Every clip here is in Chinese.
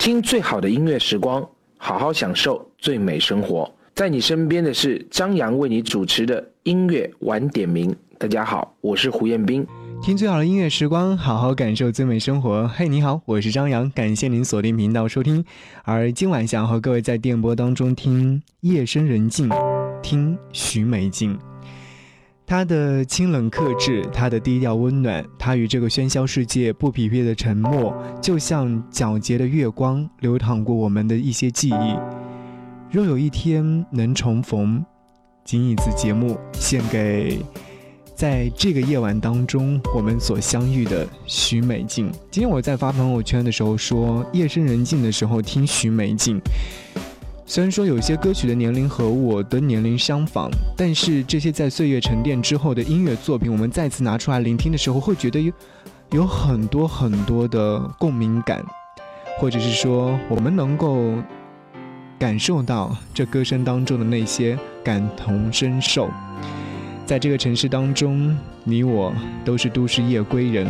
听最好的音乐时光，好好享受最美生活。在你身边的是张扬为你主持的音乐晚点名。大家好，我是胡彦斌。听最好的音乐时光，好好感受最美生活。嘿，你好，我是张扬，感谢您锁定频道收听。而今晚想和各位在电波当中听夜深人静，听徐美静。他的清冷克制，他的低调温暖，他与这个喧嚣世界不匹配的沉默，就像皎洁的月光，流淌过我们的一些记忆。若有一天能重逢，仅以此节目献给在这个夜晚当中我们所相遇的徐美静。今天我在发朋友圈的时候说，夜深人静的时候听徐美静。虽然说有些歌曲的年龄和我的年龄相仿，但是这些在岁月沉淀之后的音乐作品，我们再次拿出来聆听的时候，会觉得有有很多很多的共鸣感，或者是说我们能够感受到这歌声当中的那些感同身受。在这个城市当中，你我都是都市夜归人，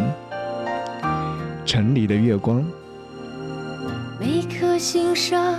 城里的月光，每颗心上。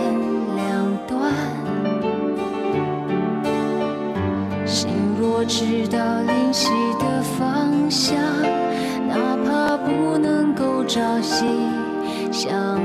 我知道灵犀的方向，哪怕不能够朝夕相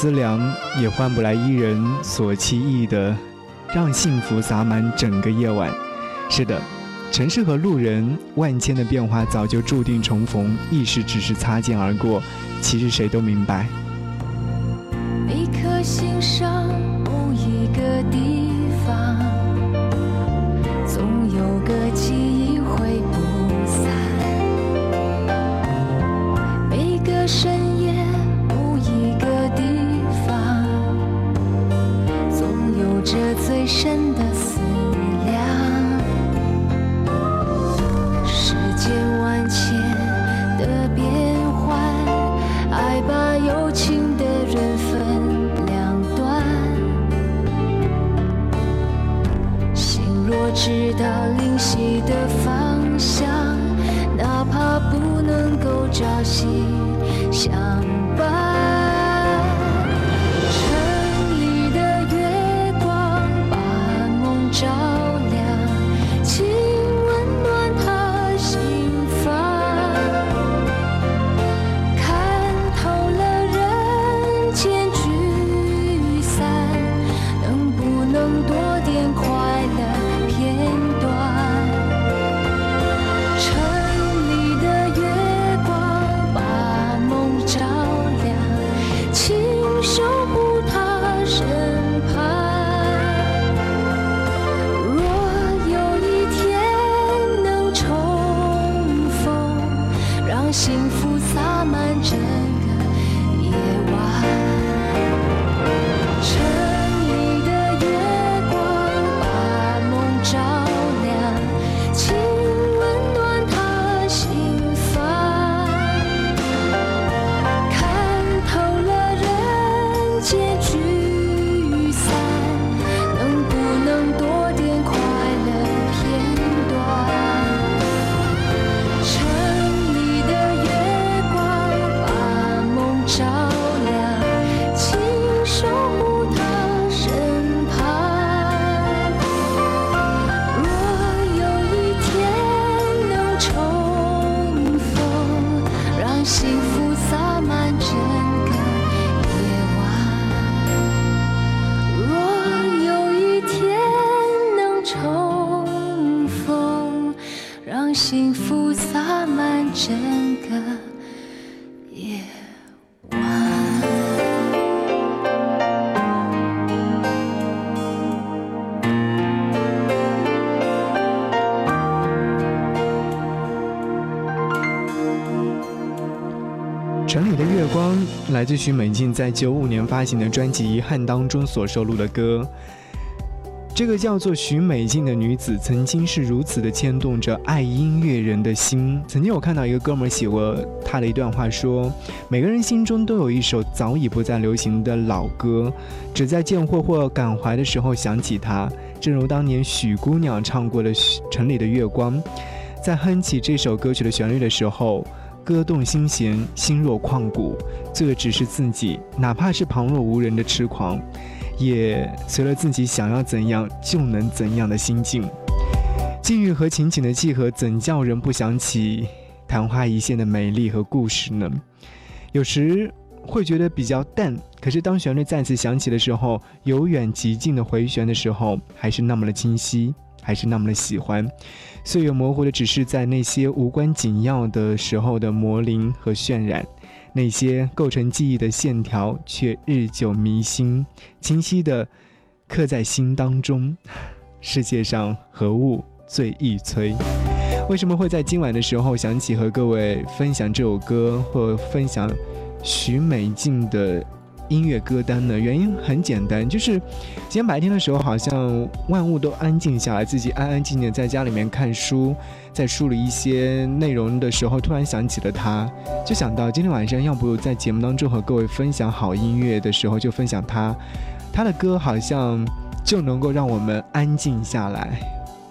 思量也换不来伊人所期意的，让幸福洒满整个夜晚。是的，城市和路人万千的变化早就注定重逢，一时只是擦肩而过。其实谁都明白。一颗心上某一个地许美静在九五年发行的专辑《遗憾》当中所收录的歌。这个叫做许美静的女子，曾经是如此的牵动着爱音乐人的心。曾经我看到一个哥们儿写过他的一段话，说：每个人心中都有一首早已不再流行的老歌，只在见货或感怀的时候想起它。正如当年许姑娘唱过的《城里的月光》，在哼起这首歌曲的旋律的时候，歌动心弦，心若旷古。这只是自己，哪怕是旁若无人的痴狂。也随了自己想要怎样就能怎样的心境，境遇和情景的契合，怎叫人不想起昙花一现的美丽和故事呢？有时会觉得比较淡，可是当旋律再次响起的时候，由远及近的回旋的时候，还是那么的清晰，还是那么的喜欢。岁月模糊的，只是在那些无关紧要的时候的磨灵和渲染。那些构成记忆的线条，却日久弥新，清晰的刻在心当中。世界上何物最易催？为什么会在今晚的时候想起和各位分享这首歌，或分享许美静的？音乐歌单呢？原因很简单，就是今天白天的时候，好像万物都安静下来，自己安安静静在家里面看书，在梳理一些内容的时候，突然想起了他，就想到今天晚上要不在节目当中和各位分享好音乐的时候，就分享他，他的歌好像就能够让我们安静下来，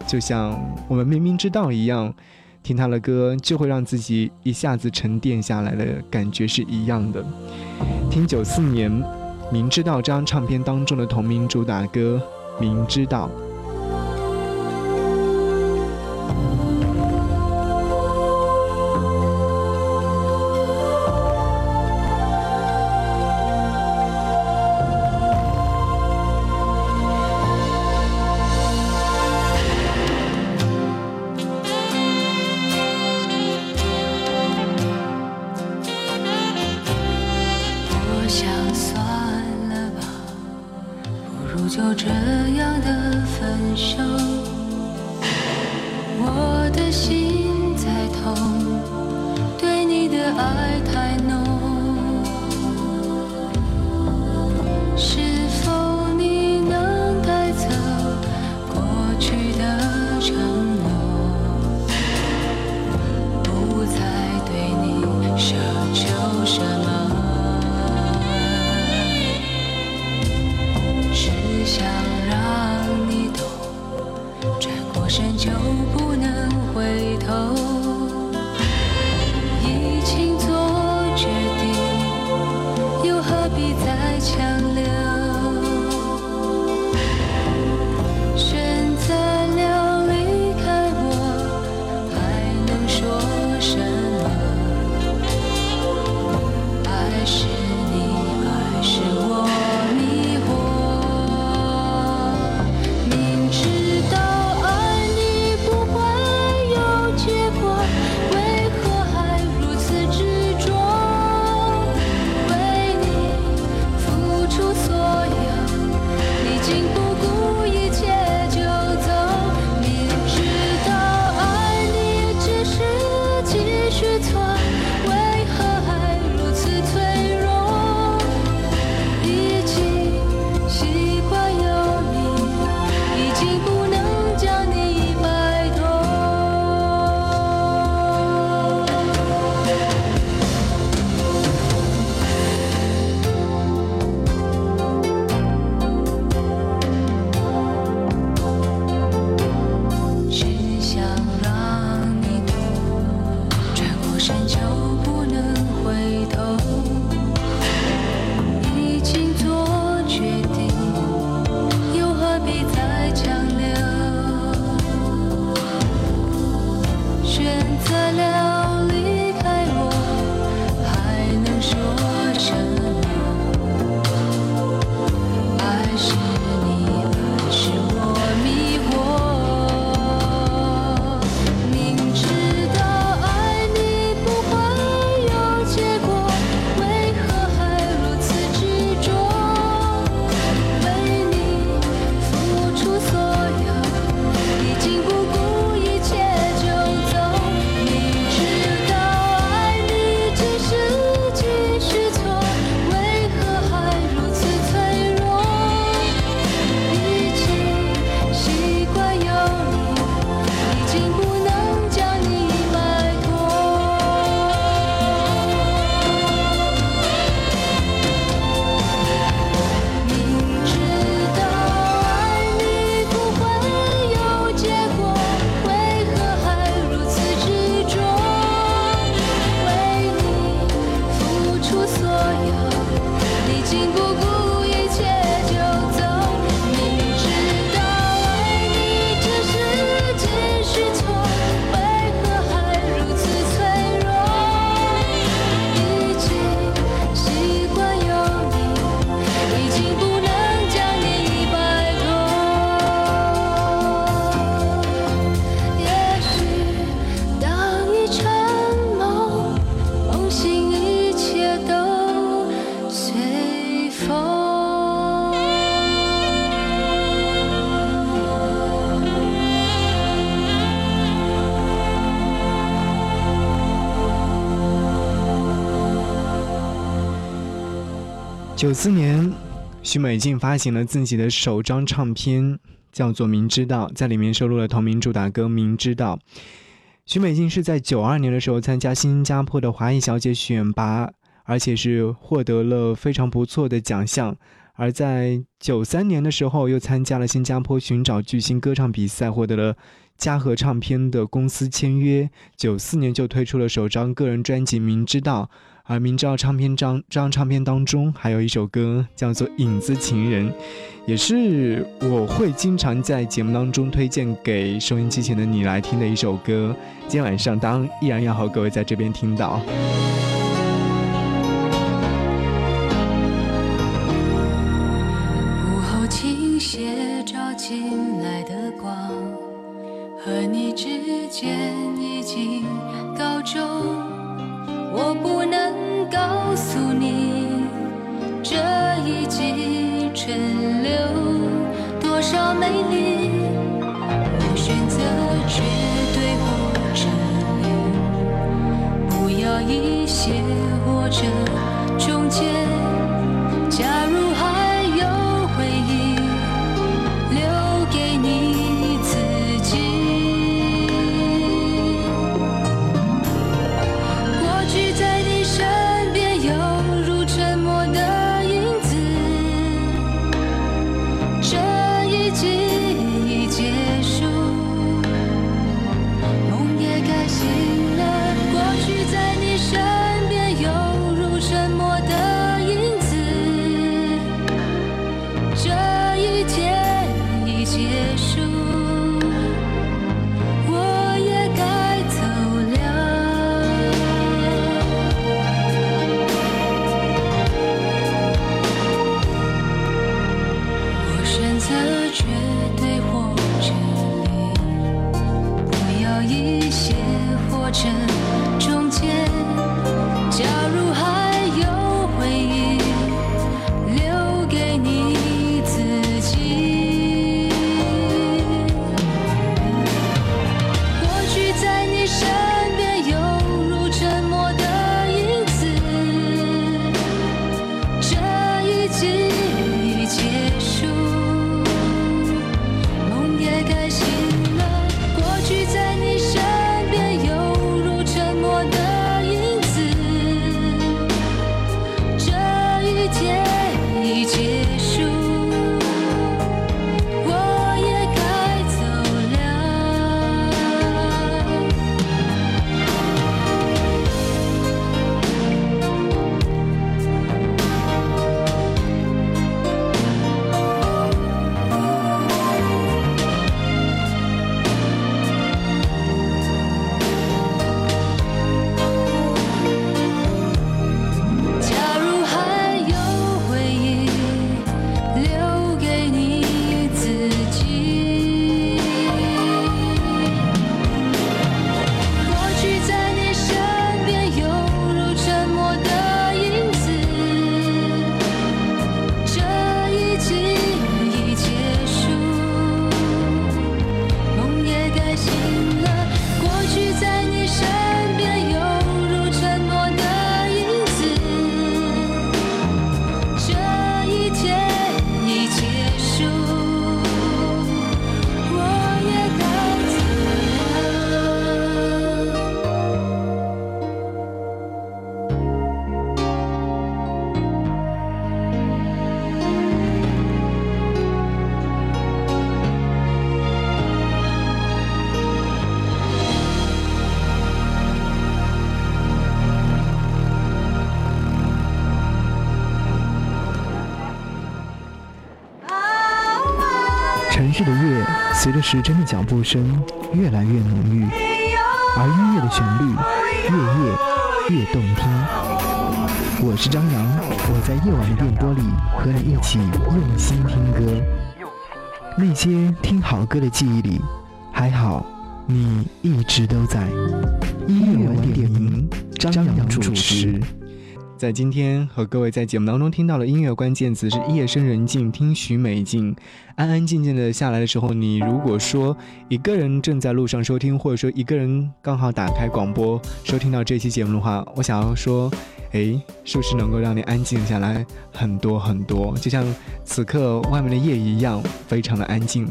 就像我们明明知道一样，听他的歌就会让自己一下子沉淀下来的感觉是一样的。听九四年《明知道》这张唱片当中的同名主打歌《明知道》。就这样的分手。我的心在痛九四年，许美静发行了自己的首张唱片，叫做《明知道》，在里面收录了同名主打歌《明知道》。许美静是在九二年的时候参加新加坡的华裔小姐选拔，而且是获得了非常不错的奖项。而在九三年的时候，又参加了新加坡寻找巨星歌唱比赛，获得了嘉禾唱片的公司签约。九四年就推出了首张个人专辑《明知道》。而《明知道》唱片张这张唱片当中，还有一首歌叫做《影子情人》，也是我会经常在节目当中推荐给收音机前的你来听的一首歌。今天晚上，当依然要和各位在这边听到。午后倾斜照进来的光，和你之间已经告终。我不能告诉你，这一季春流多少美丽。我选择绝对不沉溺，不要一些或者中间。假如去的月，随着时针的脚步声越来越浓郁，而音乐的旋律越夜越动听。我是张扬，我在夜晚的电波里和你一起用心听歌。那些听好歌的记忆里，还好你一直都在。音乐晚点名，张扬主持。在今天和各位在节目当中听到的音乐关键词是夜深人静听许美静，安安静静的下来的时候，你如果说一个人正在路上收听，或者说一个人刚好打开广播收听到这期节目的话，我想要说，哎，是不是能够让你安静下来很多很多？就像此刻外面的夜一样，非常的安静。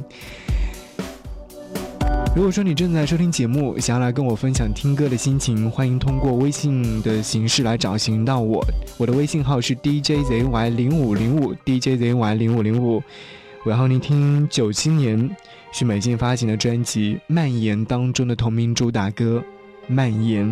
如果说你正在收听节目，想要来跟我分享听歌的心情，欢迎通过微信的形式来找寻到我。我的微信号是 DJZY 零五零五 DJZY 零五零五。我要你听九七年许美静发行的专辑《蔓延》当中的同名主打歌《蔓延》。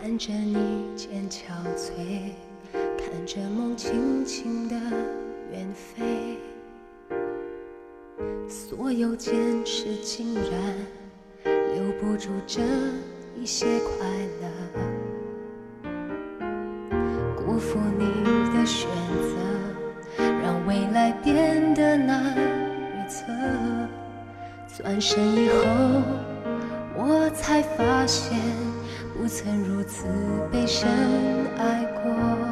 看着你渐憔悴看着梦轻轻的远飞所有坚持竟然留不住这一些快乐。辜负你的选择让未来变得难预测。转身以后我才发现曾如此被深爱过。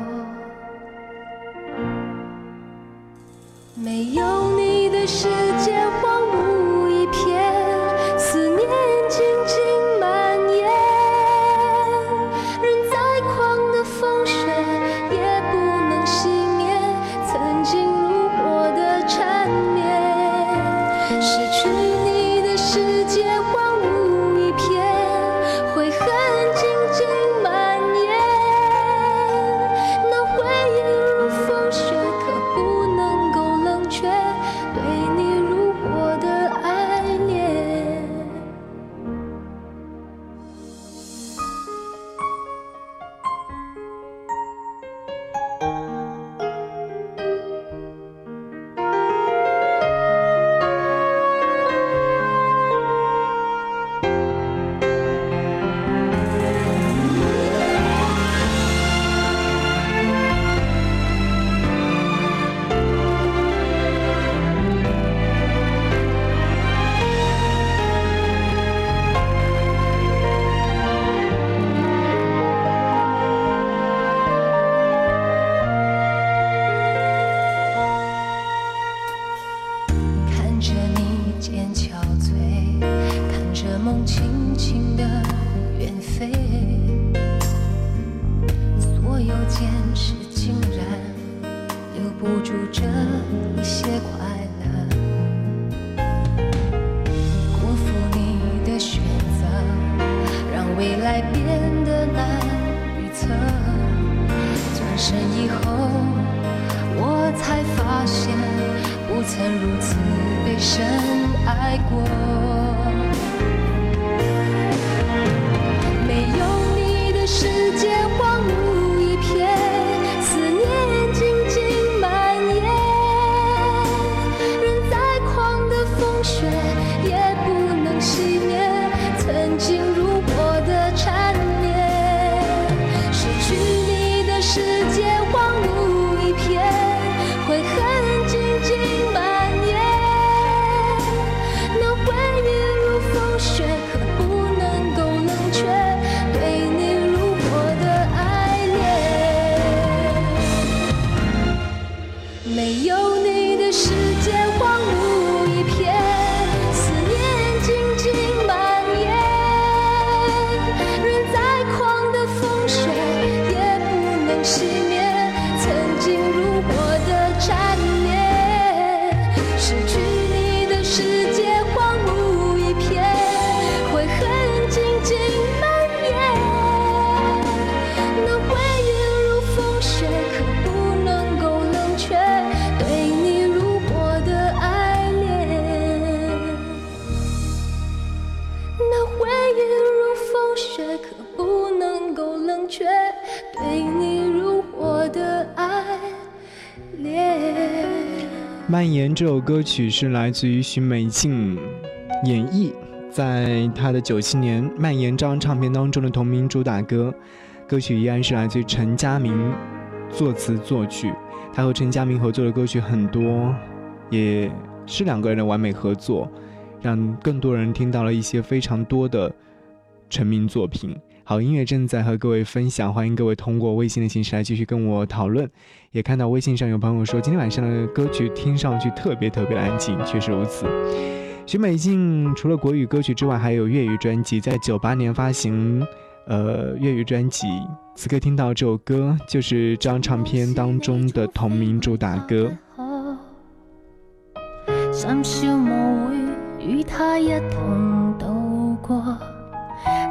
这首歌曲是来自于许美静演绎，在她的九七年《蔓延》张唱片当中的同名主打歌。歌曲依然是来自于陈佳明作词作曲，他和陈佳明合作的歌曲很多，也是两个人的完美合作，让更多人听到了一些非常多的成名作品。好音乐正在和各位分享，欢迎各位通过微信的形式来继续跟我讨论。也看到微信上有朋友说，今天晚上的歌曲听上去特别特别的安静，确实如此。徐美静除了国语歌曲之外，还有粤语专辑，在九八年发行。呃，粤语专辑，此刻听到这首歌，就是这张唱片当中的同名主打歌。深宵无会与他一同度过，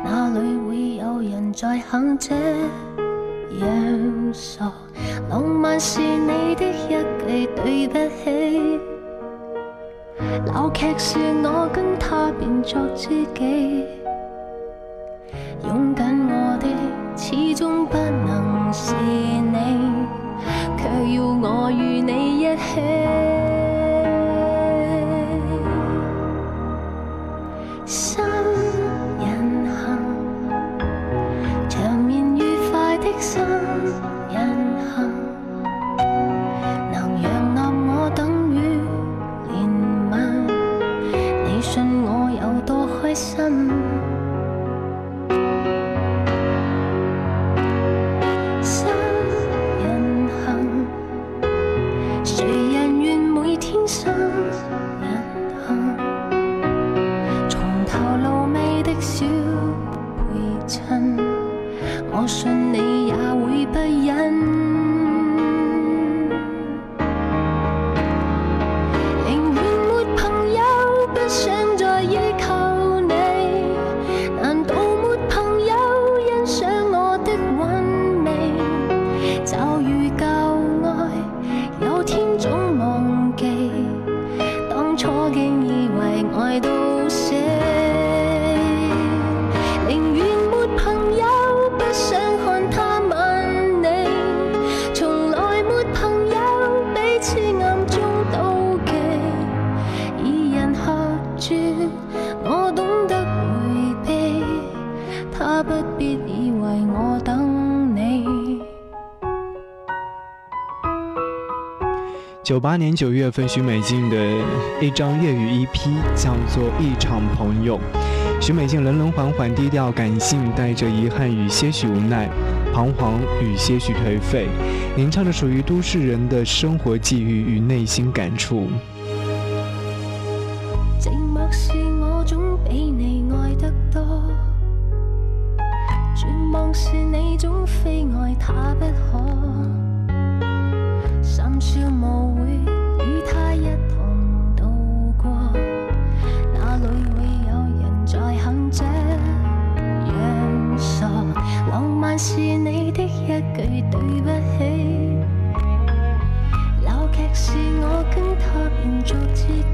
哪里会有人在肯这样傻？浪漫是你的一句对不起，闹剧是我跟他变作知己。拥紧我的，始终不能是你，却要我与你一起。九八年九月份，徐美静的一张粤语 EP 叫做《一场朋友》。徐美静冷冷缓缓、低调感性，带着遗憾与些许无奈、彷徨与些许颓废，吟唱着属于都市人的生活际遇与内心感触。寂寞是我总比你爱得多，绝望是你总非爱他不可。深宵无会与他一同度过，哪里会有人再肯这样傻？浪漫是你的一句对不起，闹剧是我跟他变作知己，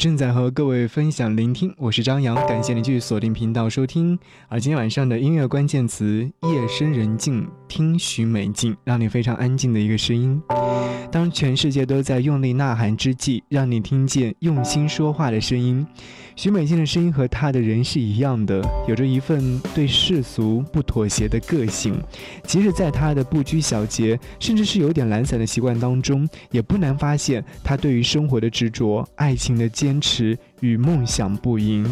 正在和各位分享聆听，我是张扬，感谢您继续锁定频道收听。而今天晚上的音乐关键词：夜深人静，听许美静，让你非常安静的一个声音。当全世界都在用力呐喊之际，让你听见用心说话的声音。徐美静的声音和她的人是一样的，有着一份对世俗不妥协的个性。即使在她的不拘小节，甚至是有点懒散的习惯当中，也不难发现她对于生活的执着、爱情的坚持与梦想不移。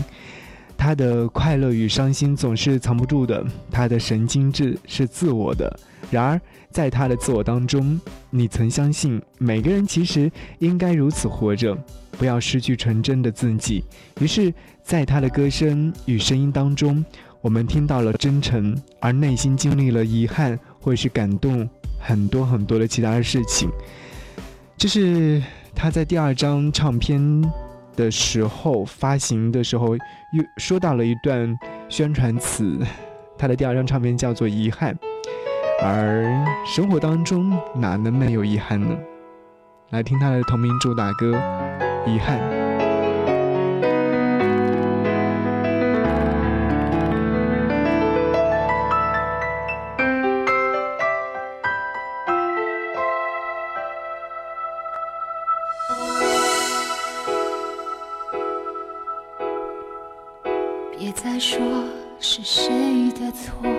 她的快乐与伤心总是藏不住的，她的神经质是自我的。然而，在他的自我当中，你曾相信每个人其实应该如此活着，不要失去纯真的自己。于是，在他的歌声与声音当中，我们听到了真诚，而内心经历了遗憾或是感动，很多很多的其他的事情。这是他在第二张唱片。的时候发行的时候又说到了一段宣传词，他的第二张唱片叫做《遗憾》，而生活当中哪能没有遗憾呢？来听他的同名主打歌遗憾。别再说是谁的错。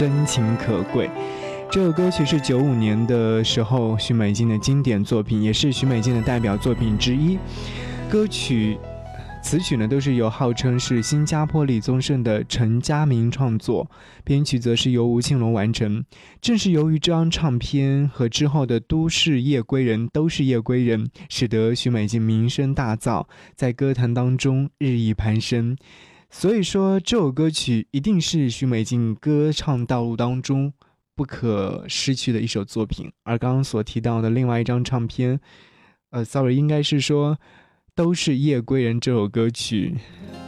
真情可贵。这首歌曲是九五年的时候徐美静的经典作品，也是徐美静的代表作品之一。歌曲词曲呢都是由号称是新加坡李宗盛的陈嘉明创作，编曲则是由吴庆隆完成。正是由于这张唱片和之后的《都市夜归人》都是夜归人，使得徐美静名声大噪，在歌坛当中日益攀升。所以说，这首歌曲一定是徐美静歌唱道路当中。不可失去的一首作品，而刚刚所提到的另外一张唱片，呃，sorry，应该是说都是夜归人这首歌曲。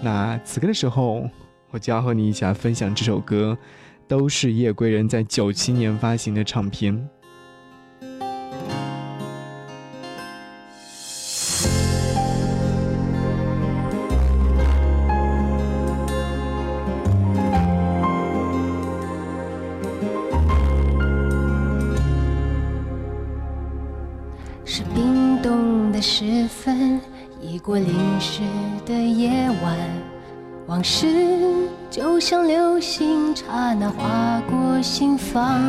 那此刻的时候，我就要和你一起来分享这首歌，都是夜归人在九七年发行的唱片。往事就像流星，刹那划过心房。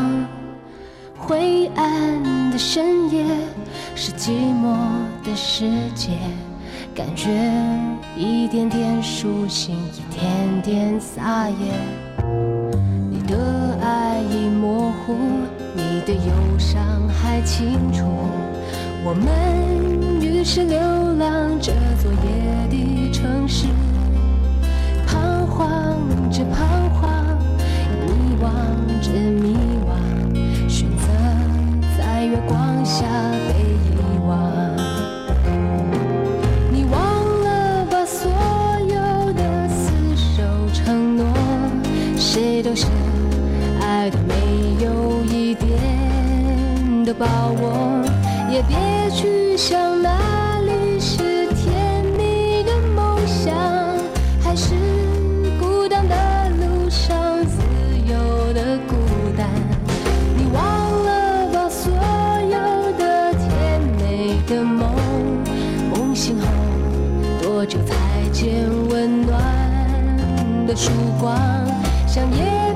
灰暗的深夜是寂寞的世界，感觉一点点苏醒，一点点撒野。你的爱已模糊，你的忧伤还清楚。我们于是流浪这座夜的城市，徨着彷徨，迷惘着迷惘，选择在月光下被遗忘。你忘了把所有的厮守承诺，谁都是爱的没有一点的把握。也别去想那多久才见温暖的曙光？像夜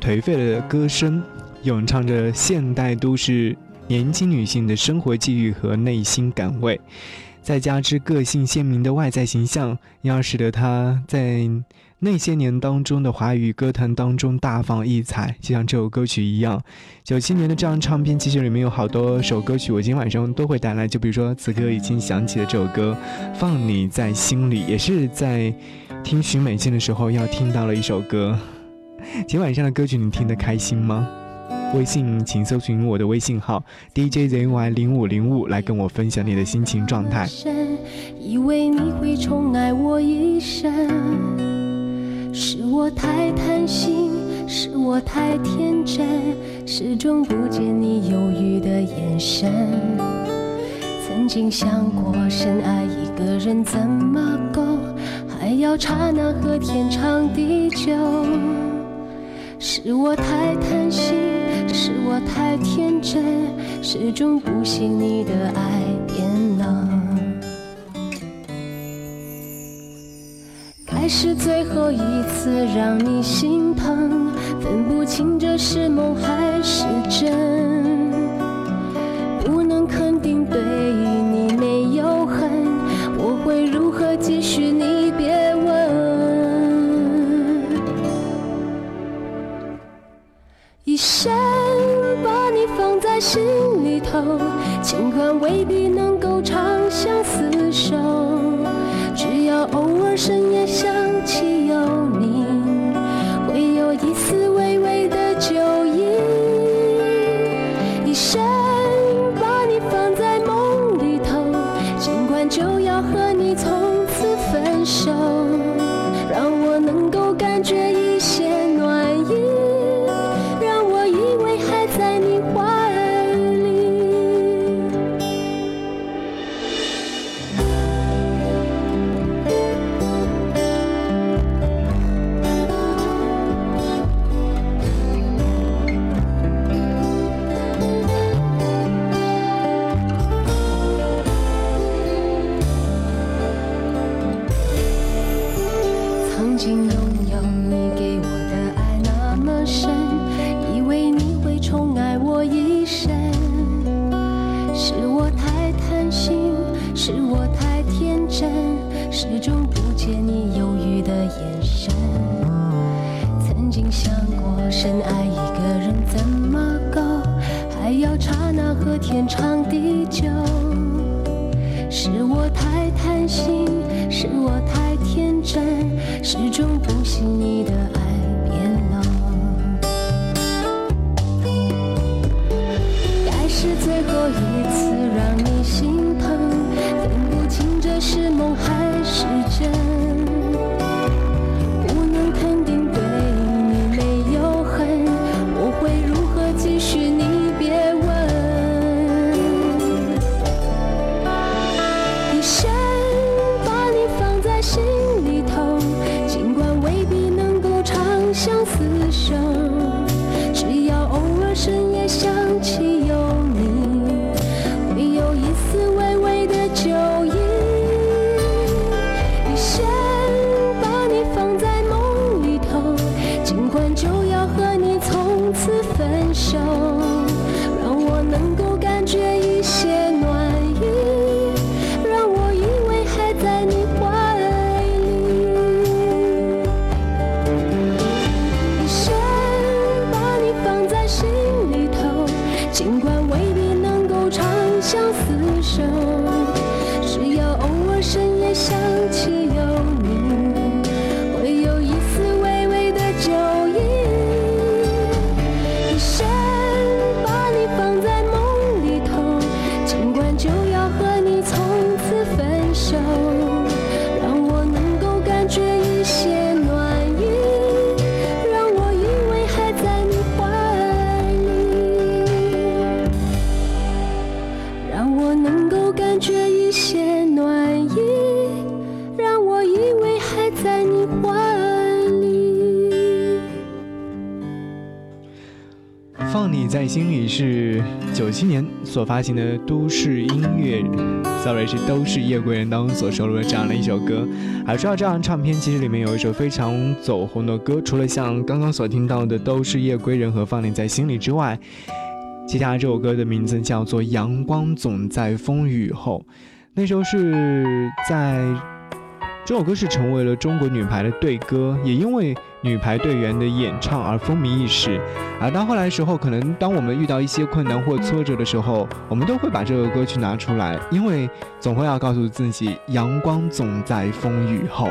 颓废的歌声，咏唱着现代都市年轻女性的生活际遇和内心感味，再加之个性鲜明的外在形象，要使得她在那些年当中的华语歌坛当中大放异彩。就像这首歌曲一样，九七年的这张唱片其实里面有好多首歌曲，我今天晚上都会带来。就比如说此刻已经响起的这首歌《放你在心里》，也是在。听许美静的时候要听到了一首歌，今晚上的歌曲你听得开心吗？微信请搜寻我的微信号 DJZY 零五零五来跟我分享你的心情状态。以为你会宠爱我一生，是我太贪心，是我太天真，始终不见你犹豫的眼神。曾经想过深爱一个人怎么够？还要刹那和天长地久，是我太贪心，是我太天真，始终不信你的爱变冷。该是最后一次让你心疼，分不清这是梦还是真，不能肯定对头，尽管未必能够长相厮守，只要偶尔深夜想所发行的都市音乐，sorry 是都市夜归人当中所收录的这样的一首歌。而说到这张唱片，其实里面有一首非常走红的歌，除了像刚刚所听到的都市夜归人和放你在心里之外，接下来这首歌的名字叫做《阳光总在风雨后》。那时候是在这首歌是成为了中国女排的队歌，也因为女排队员的演唱而风靡一时。而到后来的时候，可能当我们遇到一些困难或挫折的时候，我们都会把这个歌曲拿出来，因为总会要告诉自己，阳光总在风雨后。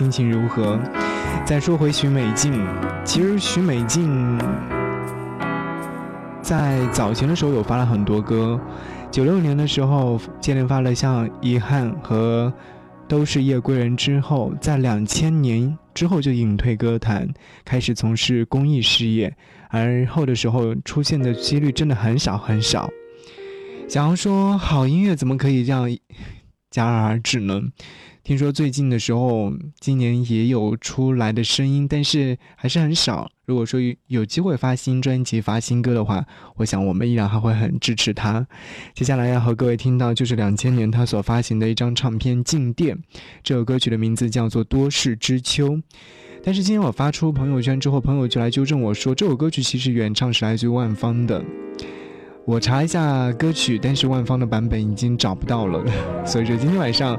心情如何。再说回许美静，其实许美静在早前的时候有发了很多歌。九六年的时候，接连发了像《遗憾》和《都是夜归人》之后，在两千年之后就隐退歌坛，开始从事公益事业。而后的时候出现的几率真的很少很少。假如说好音乐怎么可以这样戛然而止呢？听说最近的时候，今年也有出来的声音，但是还是很少。如果说有机会发新专辑、发新歌的话，我想我们依然还会很支持他。接下来要和各位听到就是两千年他所发行的一张唱片《静电》，这首歌曲的名字叫做《多事之秋》。但是今天我发出朋友圈之后，朋友就来纠正我说，这首歌曲其实原唱是来自于万芳的。我查一下歌曲，但是万芳的版本已经找不到了，所以说今天晚上，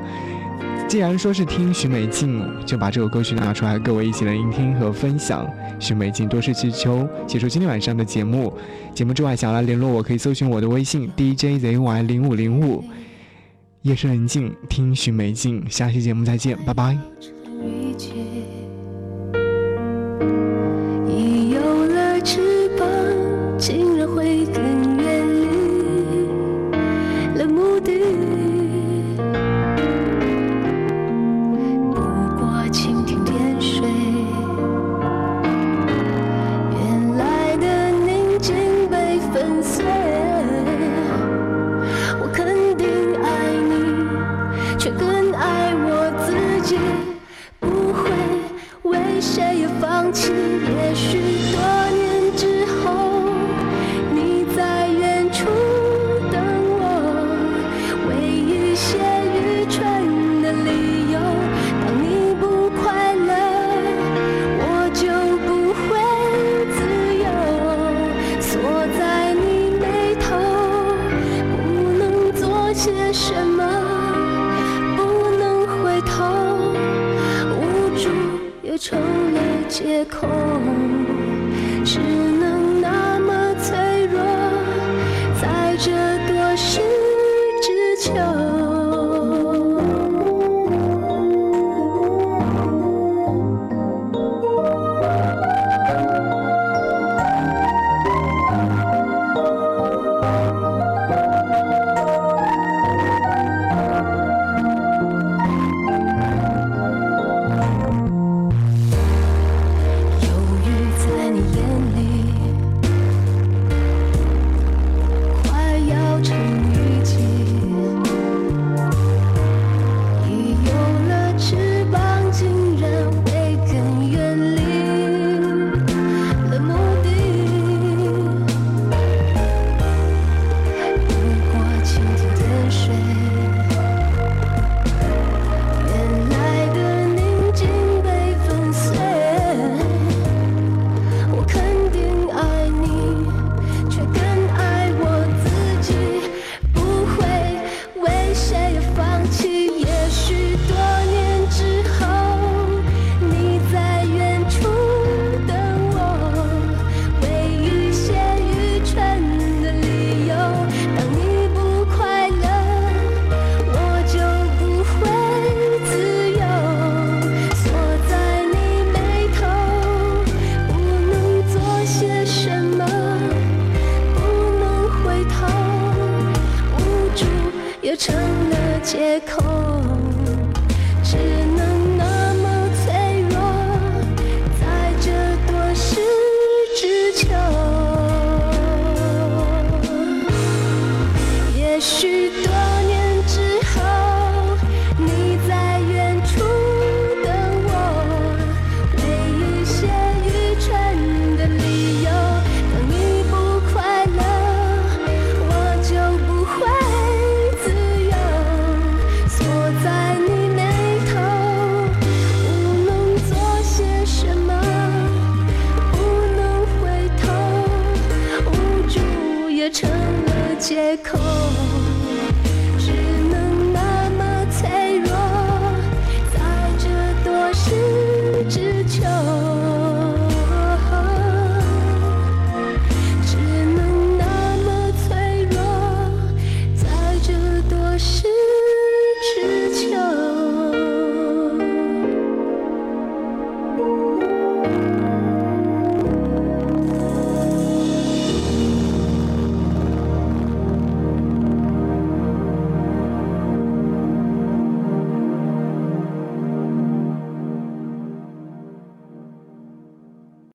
既然说是听许美静，就把这首歌曲拿出来，各位一起来聆听和分享。许美静多事之秋，结束今天晚上的节目。节目之外，想要来联络我，可以搜寻我的微信 DJZY 零五零五。夜深人静，听许美静。下期节目再见，拜拜。借